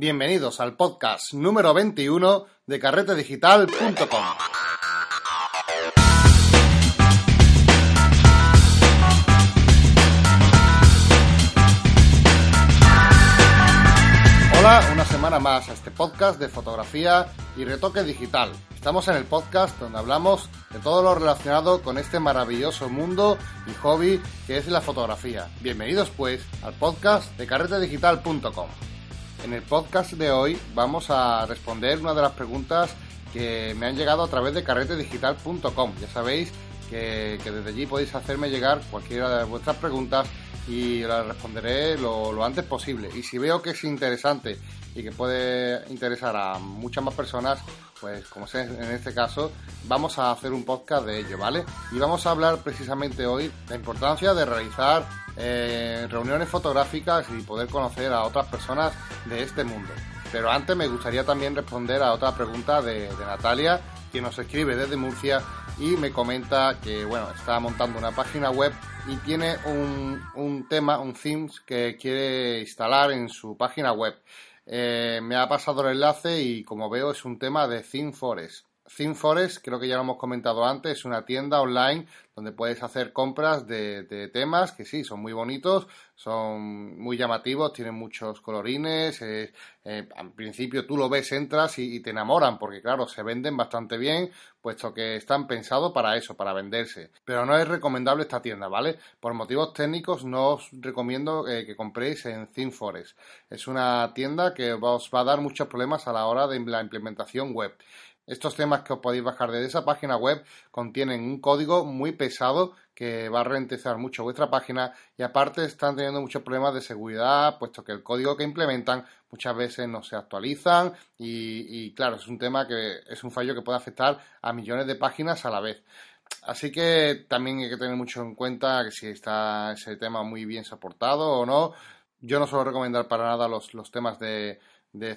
Bienvenidos al podcast número 21 de carretedigital.com. Hola, una semana más a este podcast de fotografía y retoque digital. Estamos en el podcast donde hablamos de todo lo relacionado con este maravilloso mundo y hobby que es la fotografía. Bienvenidos pues al podcast de carretedigital.com. En el podcast de hoy vamos a responder una de las preguntas que me han llegado a través de carretedigital.com. Ya sabéis que, desde allí podéis hacerme llegar cualquiera de vuestras preguntas y las responderé lo, lo, antes posible. Y si veo que es interesante y que puede interesar a muchas más personas, pues como sé en este caso, vamos a hacer un podcast de ello, ¿vale? Y vamos a hablar precisamente hoy de la importancia de realizar eh, reuniones fotográficas y poder conocer a otras personas de este mundo. Pero antes me gustaría también responder a otra pregunta de, Natalia, que nos escribe desde Murcia y me comenta que bueno, está montando una página web y tiene un, un tema, un themes que quiere instalar en su página web. Eh, me ha pasado el enlace y como veo es un tema de ThemeForest, creo que ya lo hemos comentado antes, es una tienda online donde puedes hacer compras de, temas que sí, son muy bonitos, son muy llamativos, tienen muchos colorines. Eh, eh, al principio tú lo ves, entras y, te enamoran, porque claro, se venden bastante bien, puesto que están pensados para eso, para venderse. Pero no es recomendable esta tienda, ¿vale? Por motivos técnicos no os recomiendo eh, que compréis en ThemeForest. Es una tienda que os va a dar muchos problemas a la hora de la implementación web. Estos temas que os podéis bajar de esa página web contienen un código muy pesado que va a ralentizar mucho vuestra página y aparte están teniendo muchos problemas de seguridad puesto que el código que implementan muchas veces no se actualizan y, claro, es un tema que es un fallo que puede afectar a millones de páginas a la vez. Así que también hay que tener mucho en cuenta que si está ese tema muy bien soportado o no. Yo no suelo recomendar para nada los, los temas de, de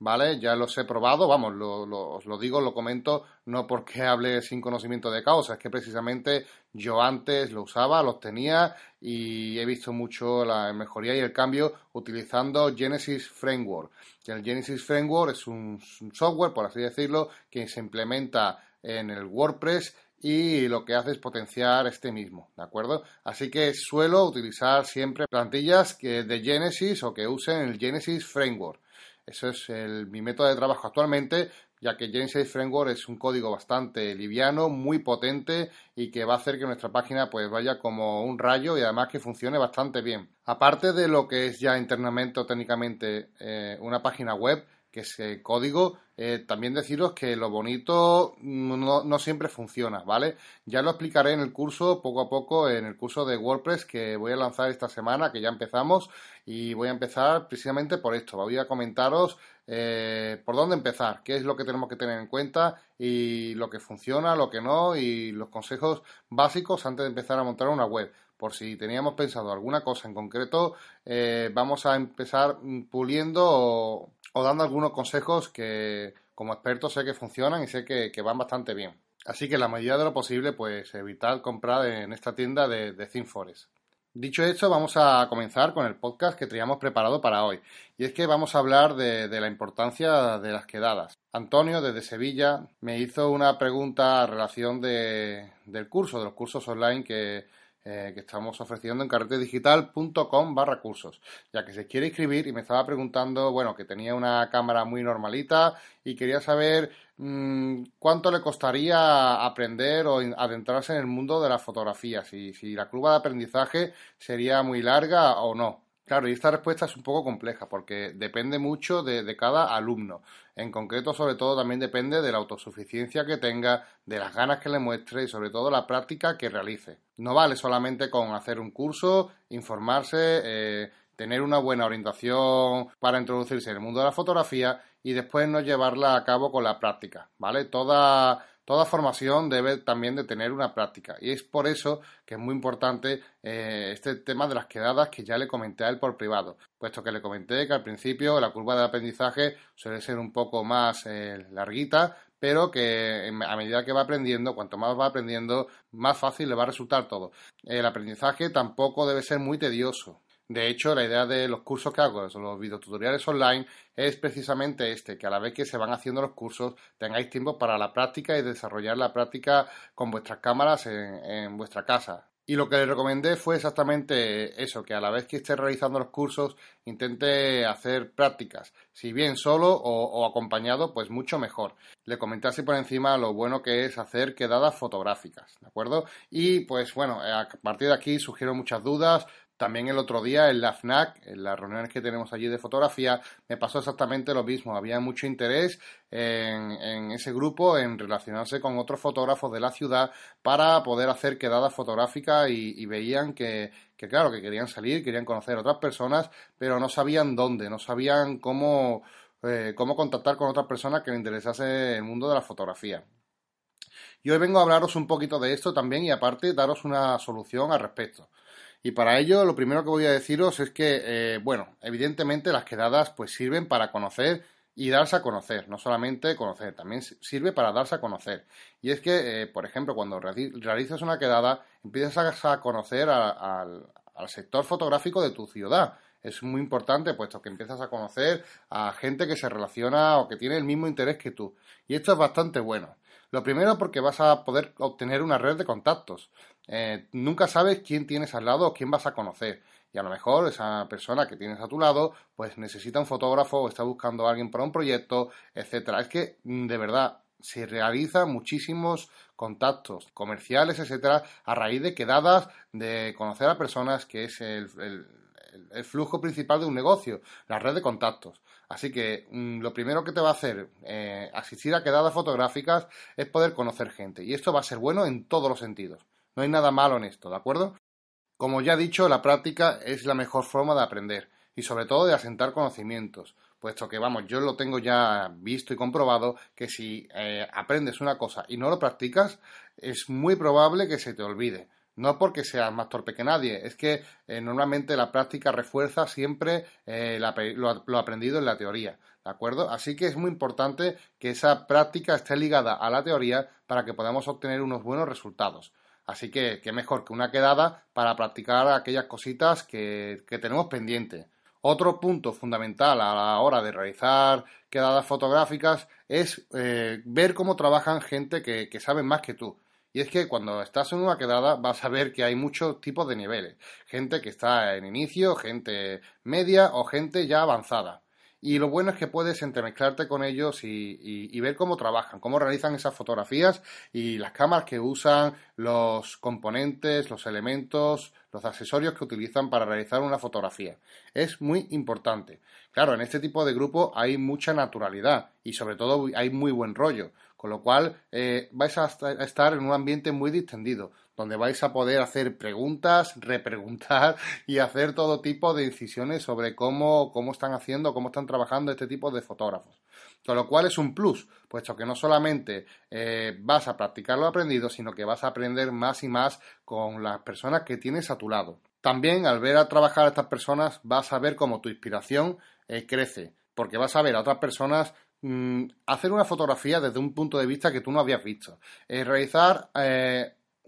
¿vale? Ya los he probado, vamos, lo, os lo digo, lo comento, no porque hable sin conocimiento de causa, es que precisamente yo antes lo usaba, los tenía y he visto mucho la mejoría y el cambio utilizando Genesis Framework. El Genesis Framework es un, software, por así decirlo, que se implementa en el WordPress y lo que hace es potenciar este mismo, ¿de acuerdo? Así que suelo utilizar siempre plantillas que de Genesis o que usen el Genesis Framework. Eso es mi método de trabajo actualmente, ya que Genesis Framework es un código bastante liviano, muy potente y que va a hacer que nuestra página pues vaya como un rayo y además que funcione bastante bien. Aparte de lo que es ya internamente o técnicamente eh, una página web, que es código, eh, también deciros que lo bonito no, no, siempre funciona, ¿vale? Ya lo explicaré en el curso poco a poco, en el curso de WordPress que voy a lanzar esta semana, que ya empezamos, y voy a empezar precisamente por esto. Voy a comentaros eh, por dónde empezar, qué es lo que tenemos que tener en cuenta y lo que funciona, lo que no, y los consejos básicos antes de empezar a montar una web por si teníamos pensado alguna cosa en concreto, eh, vamos a empezar puliendo o, dando algunos consejos que como experto sé que funcionan y sé que, van bastante bien. Así que la medida de lo posible, pues evitar comprar en esta tienda de, de. Dicho esto, vamos a comenzar con el podcast que teníamos preparado para hoy. Y es que vamos a hablar de, de, la importancia de las quedadas. Antonio, desde Sevilla, me hizo una pregunta a relación de, del curso, de los cursos online que, eh, que estamos ofreciendo en carretedigital.com barra cursos, ya que se quiere inscribir y me estaba preguntando, bueno, que tenía una cámara muy normalita y quería saber mmm, cuánto le costaría aprender o adentrarse en el mundo de la fotografía, si, si la curva de aprendizaje sería muy larga o no. Claro, y esta respuesta es un poco compleja porque depende mucho de, cada alumno. En concreto, sobre todo, también depende de la autosuficiencia que tenga, de las ganas que le muestre y sobre todo la práctica que realice. No vale solamente con hacer un curso, informarse, eh, tener una buena orientación para introducirse en el mundo de la fotografía y después no llevarla a cabo con la práctica, ¿vale? Toda Toda formación debe también de tener una práctica y es por eso que es muy importante eh, este tema de las quedadas que ya le comenté a él por privado, puesto que le comenté que al principio la curva de aprendizaje suele ser un poco más eh, larguita, pero que a medida que va aprendiendo, cuanto más va aprendiendo, más fácil le va a resultar todo. El aprendizaje tampoco debe ser muy tedioso. De hecho, la idea de los cursos que hago, los videotutoriales online, es precisamente este, que a la vez que se van haciendo los cursos tengáis tiempo para la práctica y desarrollar la práctica con vuestras cámaras en vuestra casa. Y lo que le recomendé fue exactamente eso, que a la vez que esté realizando los cursos intente hacer prácticas, si bien solo o, acompañado, pues mucho mejor. Le comenté así por encima lo bueno que es hacer quedadas fotográficas, ¿de acuerdo? Y pues bueno, a partir de aquí surgieron muchas dudas, también el otro día en la FNAC, en las reuniones que tenemos allí de fotografía, me pasó exactamente lo mismo. Había mucho interés en, ese grupo en relacionarse con otros fotógrafos de la ciudad para poder hacer quedadas fotográficas y, veían que, claro, que querían salir, querían conocer a otras personas, pero no sabían dónde, no sabían cómo, eh, cómo contactar con otras personas que les interesase el mundo de la fotografía. Y hoy vengo a hablaros un poquito de esto también y aparte daros una solución al respecto. Y para ello, lo primero que voy a deciros es que, eh, bueno, evidentemente las quedadas pues sirven para conocer y darse a conocer, no solamente conocer, también sirve para darse a conocer. Y es que, eh, por ejemplo, cuando realizas una quedada, empiezas a conocer al sector fotográfico de tu ciudad. Es muy importante, puesto que empiezas a conocer a gente que se relaciona o que tiene el mismo interés que tú. Y esto es bastante bueno. Lo primero porque vas a poder obtener una red de contactos. Eh, nunca sabes quién tienes al lado o quién vas a conocer. Y a lo mejor esa persona que tienes a tu lado, pues necesita un fotógrafo o está buscando a alguien para un proyecto, etcétera. Es que, mm, de verdad, se realizan muchísimos contactos comerciales, etcétera, a raíz de quedadas, de conocer a personas, que es el, el flujo principal de un negocio, la red de contactos. Así que mm, lo primero que te va a hacer eh, asistir a quedadas fotográficas es poder conocer gente. Y esto va a ser bueno en todos los sentidos. No hay nada malo en esto, ¿de acuerdo? Como ya he dicho, la práctica es la mejor forma de aprender y sobre todo de asentar conocimientos, puesto que, vamos, yo lo tengo ya visto y comprobado que si eh, aprendes una cosa y no lo practicas, es muy probable que se te olvide. No porque seas más torpe que nadie, es que eh, normalmente la práctica refuerza siempre eh, lo, aprendido en la teoría, ¿de acuerdo? Así que es muy importante que esa práctica esté ligada a la teoría para que podamos obtener unos buenos resultados. Así que, qué mejor que una quedada para practicar aquellas cositas que, tenemos pendientes. Otro punto fundamental a la hora de realizar quedadas fotográficas es eh, ver cómo trabajan gente que, que sabe más que tú. Y es que cuando estás en una quedada vas a ver que hay muchos tipos de niveles. Gente que está en inicio, gente media o gente ya avanzada. Y lo bueno es que puedes entremezclarte con ellos y, ver cómo trabajan, cómo realizan esas fotografías y las cámaras que usan, los componentes, los elementos, los accesorios que utilizan para realizar una fotografía. Es muy importante. Claro, en este tipo de grupo hay mucha naturalidad y sobre todo hay muy buen rollo, con lo cual eh, vais a estar en un ambiente muy distendido, donde vais a poder hacer preguntas, repreguntar y hacer todo tipo de incisiones sobre cómo, cómo están haciendo, cómo están trabajando este tipo de fotógrafos. Con lo cual es un plus, puesto que no solamente eh, vas a practicar lo aprendido, sino que vas a aprender más y más con las personas que tienes a tu lado. También al ver a trabajar a estas personas vas a ver cómo tu inspiración eh, crece, porque vas a ver a otras personas mm, hacer una fotografía desde un punto de vista que tú no habías visto. Eh, realizar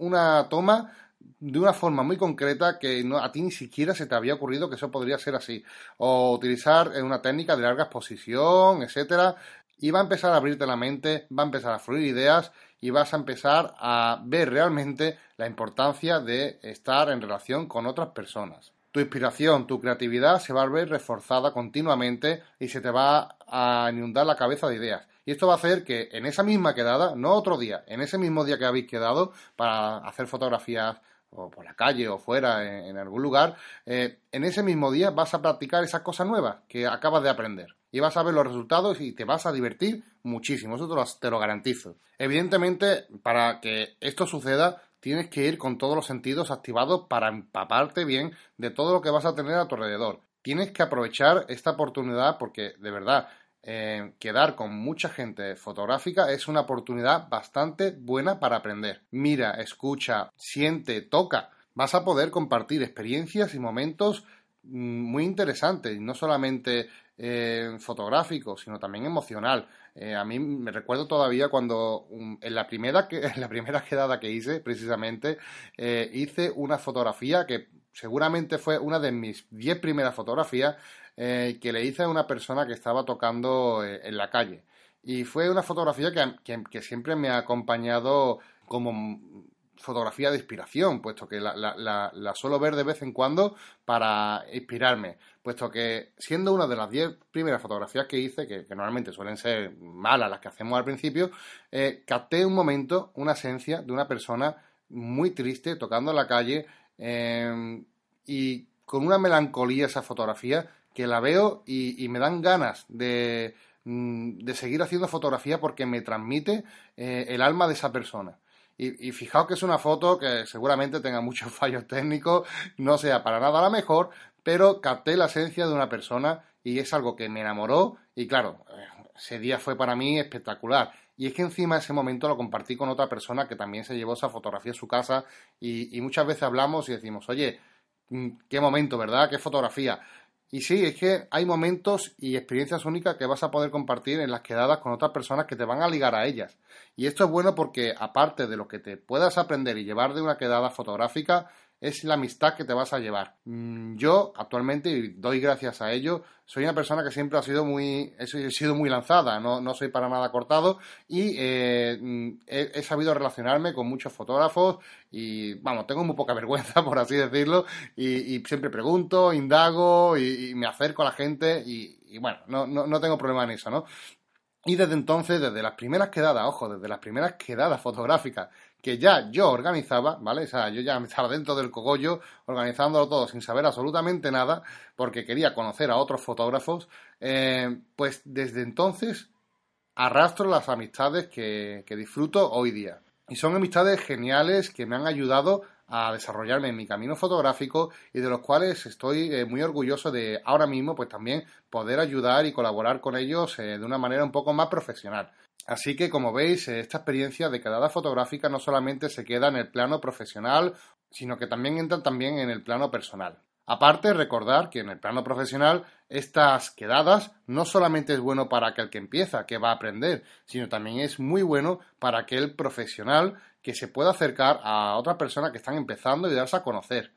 una toma de una forma muy concreta que no, a ti ni siquiera se te había ocurrido que eso podría ser así. O utilizar una técnica de larga exposición, etcétera. Y va a empezar a abrirte la mente, va a empezar a fluir ideas y vas a empezar a ver realmente la importancia de estar en relación con otras personas. Tu inspiración, tu creatividad se va a ver reforzada continuamente y se te va a inundar la cabeza de ideas. Y esto va a hacer que en esa misma quedada, no otro día, en ese mismo día que habéis quedado para hacer fotografías o por la calle o fuera en, algún lugar, eh, en ese mismo día vas a practicar esas cosas nuevas que acabas de aprender. Y vas a ver los resultados y te vas a divertir muchísimo, eso te lo, te lo garantizo. Evidentemente, para que esto suceda, tienes que ir con todos los sentidos activados para empaparte bien de todo lo que vas a tener a tu alrededor. Tienes que aprovechar esta oportunidad porque, de verdad, eh, quedar con mucha gente fotográfica es una oportunidad bastante buena para aprender. Mira, escucha, siente, toca. Vas a poder compartir experiencias y momentos mm, muy interesantes, no solamente eh, fotográfico, sino también emocional. Eh, a mí me recuerdo todavía cuando en, la primera en la primera quedada que hice, precisamente, hice una fotografía que seguramente fue una de mis 10 primeras fotografías eh, que le hice a una persona que estaba tocando eh, en la calle. Y fue una fotografía que, siempre me ha acompañado como fotografía de inspiración, puesto que la, suelo ver de vez en cuando para inspirarme, puesto que siendo una de las 10 primeras fotografías que hice, que, normalmente suelen ser malas las que hacemos al principio, eh, capté un momento, una esencia de una persona muy triste tocando en la calle y con una melancolía esa fotografía que la veo y, me dan ganas de, mm, de, seguir haciendo fotografía porque me transmite eh, el alma de esa persona. Y, fijaos que es una foto que seguramente tenga muchos fallos técnicos, no sea para nada la mejor, pero capté la esencia de una persona y es algo que me enamoró y claro, ese día fue para mí espectacular. Y es que encima ese momento lo compartí con otra persona que también se llevó esa fotografía a su casa y, y muchas veces hablamos y decimos, oye, mm, qué momento, ¿verdad? Qué fotografía. Y sí, es que hay momentos y experiencias únicas que vas a poder compartir en las quedadas con otras personas que te van a ligar a ellas. Y esto es bueno porque aparte de lo que te puedas aprender y llevar de una quedada fotográfica, es la amistad que te vas a llevar. Mm, yo actualmente, y doy gracias a ello, soy una persona que siempre ha sido muy, he sido muy lanzada, no, no soy para nada cortado y eh, mm, he, sabido relacionarme con muchos fotógrafos y, vamos, tengo muy poca vergüenza, por así decirlo, y, siempre pregunto, indago y, me acerco a la gente y, bueno, no, no, no tengo problema en eso, ¿no? Y desde entonces, desde las primeras quedadas, ojo, desde las primeras quedadas fotográficas que ya yo organizaba, ¿vale? O sea, yo ya estaba dentro del cogollo organizándolo todo sin saber absolutamente nada, porque quería conocer a otros fotógrafos, eh, pues desde entonces arrastro las amistades que, que disfruto hoy día. Y son amistades geniales que me han ayudado a desarrollarme en mi camino fotográfico y de los cuales estoy eh, muy orgulloso de ahora mismo pues también poder ayudar y colaborar con ellos eh, de una manera un poco más profesional. Así que como veis, eh, esta experiencia de quedada fotográfica no solamente se queda en el plano profesional, sino que también entra también en el plano personal. Aparte, recordar que en el plano profesional estas quedadas no solamente es bueno para aquel que empieza, que va a aprender, sino también es muy bueno para aquel profesional que se pueda acercar a otra persona que están empezando y darse a conocer.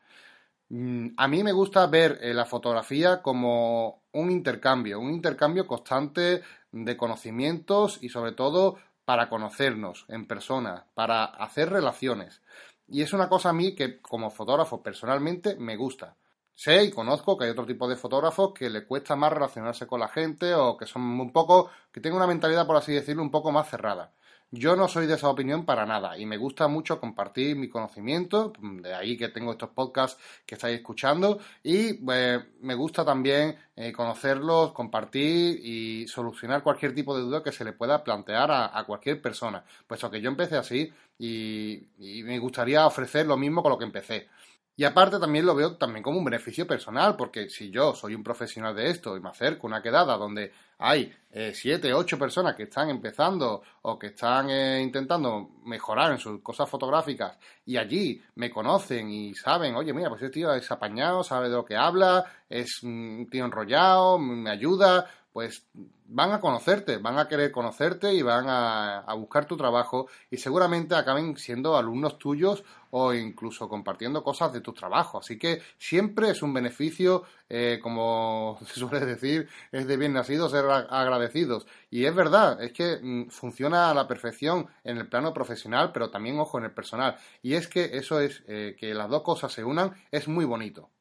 Mm, a mí me gusta ver eh, la fotografía como un intercambio, un intercambio constante de conocimientos y sobre todo para conocernos en persona, para hacer relaciones. Y es una cosa a mí que como fotógrafo personalmente me gusta. Sé y conozco que hay otro tipo de fotógrafos que le cuesta más relacionarse con la gente o que son un poco, que tienen una mentalidad, por así decirlo, un poco más cerrada. Yo no soy de esa opinión para nada y me gusta mucho compartir mi conocimiento, de ahí que tengo estos podcasts que estáis escuchando y eh, me gusta también eh, conocerlos, compartir y solucionar cualquier tipo de duda que se le pueda plantear a, cualquier persona, puesto que yo empecé así y me gustaría ofrecer lo mismo con lo que empecé. Y aparte también lo veo también como un beneficio personal, porque si yo soy un profesional de esto y me acerco a una quedada donde hay eh, siete, ocho personas que están empezando o que están eh, intentando mejorar en sus cosas fotográficas y allí me conocen y saben, oye, mira, pues este tío es apañado, sabe de lo que habla, es un tío enrollado, me ayuda, pues van a conocerte, van a querer conocerte y van a, buscar tu trabajo y seguramente acaben siendo alumnos tuyos o incluso compartiendo cosas de tu trabajo. Así que siempre es un beneficio, eh, como se suele decir, es de bien nacido ser agradecidos. Y es verdad, es que mm, funciona a la perfección en el plano profesional, pero también, ojo, en el personal. Y es que eso es, eh, que las dos cosas se unan, es muy bonito.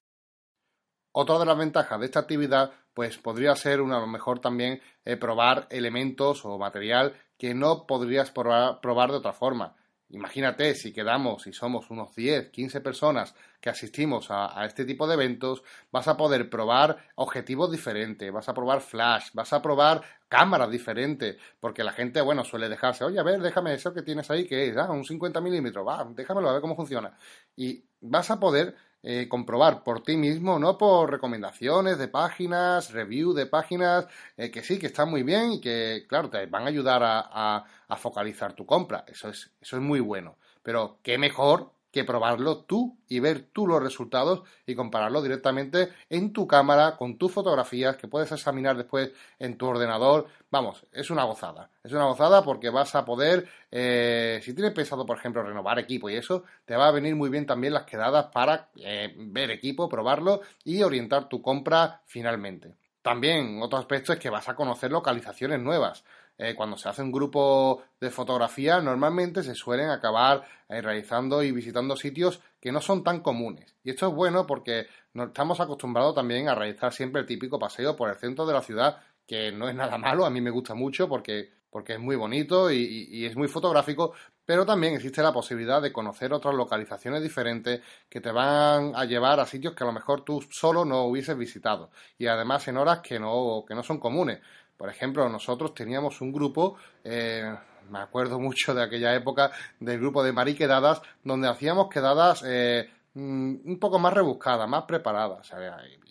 Otra de las ventajas de esta actividad, pues podría ser una, lo mejor también eh, probar elementos o material que no podrías probar, de otra forma. Imagínate si quedamos y somos unos 10, 15 personas que asistimos a, a, este tipo de eventos, vas a poder probar objetivos diferentes, vas a probar flash, vas a probar cámaras diferentes, porque la gente, bueno, suele dejarse, oye, a ver, déjame eso que tienes ahí, que es, ah, un 50 milímetros, va, déjamelo a ver cómo funciona. Y vas a poder eh, comprobar por ti mismo, no por recomendaciones de páginas, review de páginas, eh, que sí, que están muy bien y que, claro, te van a ayudar a, focalizar tu compra. Eso es, eso es muy bueno. Pero qué mejor que probarlo tú y ver tú los resultados y compararlo directamente en tu cámara con tus fotografías que puedes examinar después en tu ordenador. Vamos, es una gozada. Es una gozada porque vas a poder, eh, si tienes pensado, por ejemplo, renovar equipo y eso, te va a venir muy bien también las quedadas para eh, ver equipo, probarlo y orientar tu compra finalmente. También otro aspecto es que vas a conocer localizaciones nuevas. Eh, cuando se hace un grupo de fotografía, normalmente se suelen acabar eh, realizando y visitando sitios que no son tan comunes. Y esto es bueno porque nos estamos acostumbrados también a realizar siempre el típico paseo por el centro de la ciudad, que no es nada malo, a mí me gusta mucho porque, porque es muy bonito y es muy fotográfico, pero también existe la posibilidad de conocer otras localizaciones diferentes que te van a llevar a sitios que a lo mejor tú solo no hubieses visitado y además en horas que no, que no son comunes. Por ejemplo, nosotros teníamos un grupo, eh, me acuerdo mucho de aquella época, del grupo de mariquedadas, donde hacíamos quedadas eh, mm, un poco más rebuscadas, más preparadas.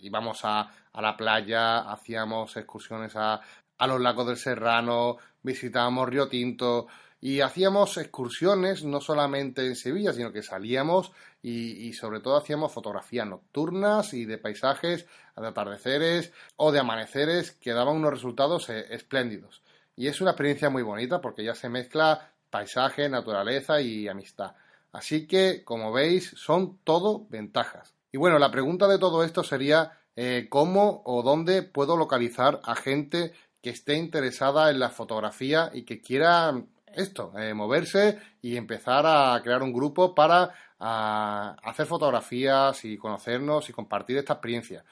íbamos a, a, la playa, hacíamos excursiones a, a los lagos del Serrano, visitábamos Río Tinto y hacíamos excursiones no solamente en Sevilla, sino que salíamos y, sobre todo hacíamos fotografías nocturnas y de paisajes, de atardeceres o de amaneceres que daban unos resultados eh, espléndidos. Y es una experiencia muy bonita porque ya se mezcla paisaje, naturaleza y amistad. Así que, como veis, son todo ventajas. Y bueno, la pregunta de todo esto sería eh, cómo o dónde puedo localizar a gente que esté interesada en la fotografía y que quiera esto, eh, moverse y empezar a crear un grupo para hacer fotografías y conocernos y compartir esta experiencia.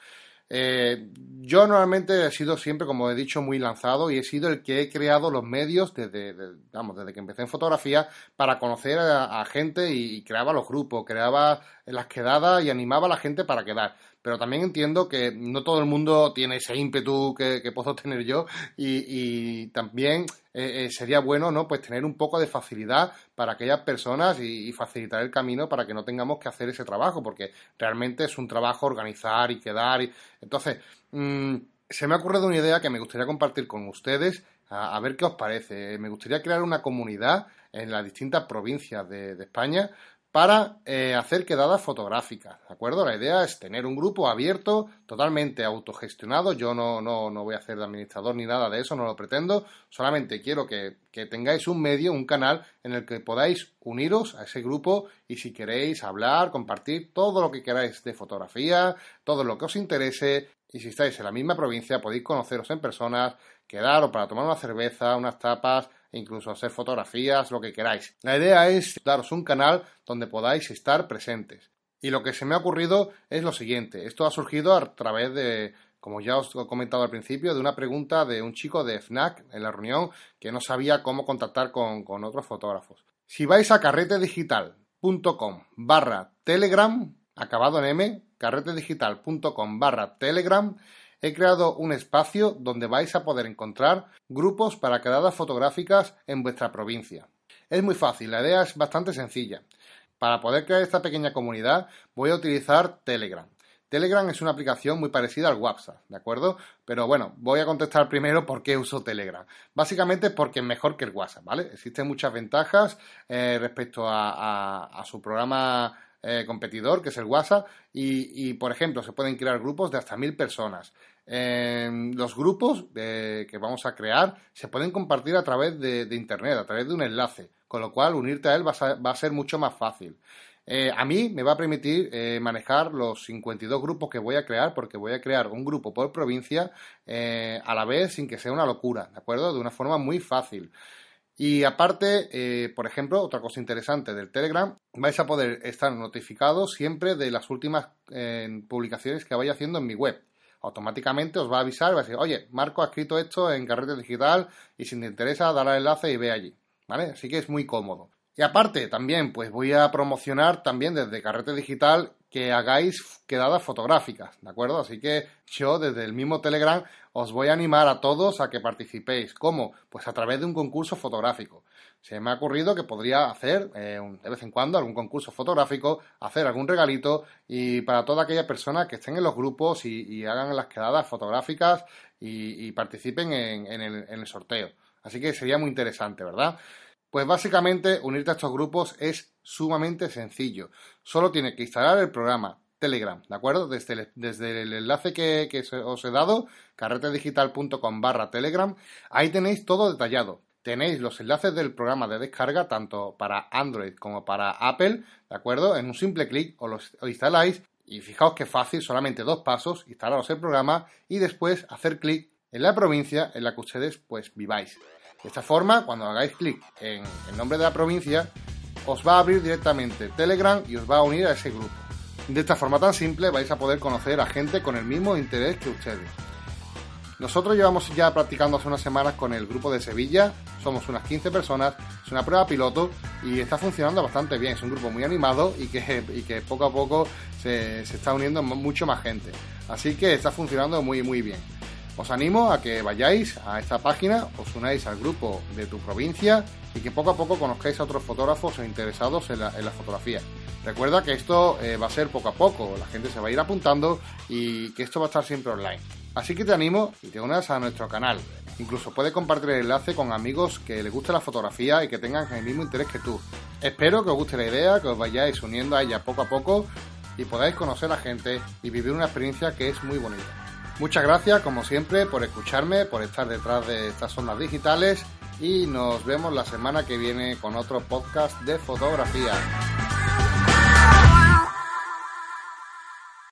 Eh, yo normalmente he sido siempre, como he dicho, muy lanzado y he sido el que he creado los medios desde, vamos, desde que empecé en fotografía para conocer a, gente y, creaba los grupos, creaba las quedadas y animaba a la gente para quedar pero también entiendo que no todo el mundo tiene ese ímpetu que, puedo tener yo y, también eh, eh, sería bueno no pues tener un poco de facilidad para aquellas personas y, facilitar el camino para que no tengamos que hacer ese trabajo porque realmente es un trabajo organizar y quedar y entonces mm, se me ha ocurrido una idea que me gustaría compartir con ustedes a, ver qué os parece. Me gustaría crear una comunidad en las distintas provincias de España para eh, hacer quedadas fotográficas, ¿de acuerdo? La idea es tener un grupo abierto, totalmente autogestionado. Yo no, no, no voy a hacer de administrador ni nada de eso, no lo pretendo. Solamente quiero que, que, tengáis un medio, un canal en el que podáis uniros a ese grupo y si queréis hablar, compartir todo lo que queráis de fotografía, todo lo que os interese. Y si estáis en la misma provincia, podéis conoceros en personas, quedar o para tomar una cerveza, unas tapas, incluso hacer fotografías, lo que queráis. La idea es daros un canal donde podáis estar presentes. Y lo que se me ha ocurrido es lo siguiente. Esto ha surgido a través de, como ya os he comentado al principio, de una pregunta de un chico de FNAC en la reunión que no sabía cómo contactar con, con otros fotógrafos. Si vais a carretedigital.com barra telegram, acabado en m, carretedigital.com barra telegram, he creado un espacio donde vais a poder encontrar grupos para quedadas fotográficas en vuestra provincia. Es muy fácil, la idea es bastante sencilla. Para poder crear esta pequeña comunidad voy a utilizar Telegram. Telegram es una aplicación muy parecida al WhatsApp, ¿de acuerdo? Pero bueno, voy a contestar primero por qué uso Telegram. Básicamente porque es mejor que el WhatsApp, ¿vale? Existen muchas ventajas eh, respecto a su programa eh, competidor, que es el WhatsApp, y, por ejemplo, se pueden crear grupos de hasta mil personas. Los grupos que vamos a crear se pueden compartir a través de, Internet, a través de un enlace, con lo cual unirte a él va a, ser mucho más fácil. Eh, a mí me va a permitir eh, manejar los 52 grupos que voy a crear, porque voy a crear un grupo por provincia a la vez sin que sea una locura, ¿de acuerdo? De una forma muy fácil. Y aparte, eh, por ejemplo, otra cosa interesante del Telegram, vais a poder estar notificados siempre de las últimas eh, publicaciones que vaya haciendo en mi web. Automáticamente os va a avisar, va a decir, oye, Marco ha escrito esto en Carrete Digital y si te interesa, dar al enlace y ve allí. ¿Vale? Así que es muy cómodo. Y aparte, también, pues voy a promocionar también desde Carrete Digital que hagáis quedadas fotográficas, ¿de acuerdo? Así que yo desde el mismo Telegram os voy a animar a todos a que participéis. ¿Cómo? Pues a través de un concurso fotográfico. Se me ha ocurrido que podría hacer eh, de vez en cuando algún concurso fotográfico, hacer algún regalito y para toda aquella persona que estén en los grupos y, hagan las quedadas fotográficas y, participen en, el, en el sorteo. Así que sería muy interesante, ¿verdad? Pues básicamente unirte a estos grupos es sumamente sencillo. Solo tienes que instalar el programa Telegram, ¿de acuerdo? Desde el, enlace que, os he dado, carretedigital.com barra Telegram, ahí tenéis todo detallado. Tenéis los enlaces del programa de descarga tanto para Android como para Apple, ¿de acuerdo? En un simple clic os lo instaláis y fijaos que fácil, solamente dos pasos, instalaros el programa y después hacer clic en la provincia en la que ustedes pues viváis. De esta forma, cuando hagáis clic en el nombre de la provincia, os va a abrir directamente Telegram y os va a unir a ese grupo. De esta forma tan simple vais a poder conocer a gente con el mismo interés que ustedes. Nosotros llevamos ya practicando hace unas semanas con el grupo de Sevilla, somos unas 15 personas, es una prueba piloto y está funcionando bastante bien, es un grupo muy animado y que, que poco a poco se, se está uniendo mucho más gente. Así que está funcionando muy muy bien. Os animo a que vayáis a esta página, os unáis al grupo de tu provincia y que poco a poco conozcáis a otros fotógrafos o interesados en la, fotografía. Recuerda que esto eh, va a ser poco a poco, la gente se va a ir apuntando y que esto va a estar siempre online. Así que te animo y te unas a nuestro canal. Incluso puedes compartir el enlace con amigos que les guste la fotografía y que tengan el mismo interés que tú. Espero que os guste la idea, que os vayáis uniendo a ella poco a poco y podáis conocer a gente y vivir una experiencia que es muy bonita. Muchas gracias, como siempre, por escucharme, por estar detrás de estas ondas digitales y nos vemos la semana que viene con otro podcast de fotografía.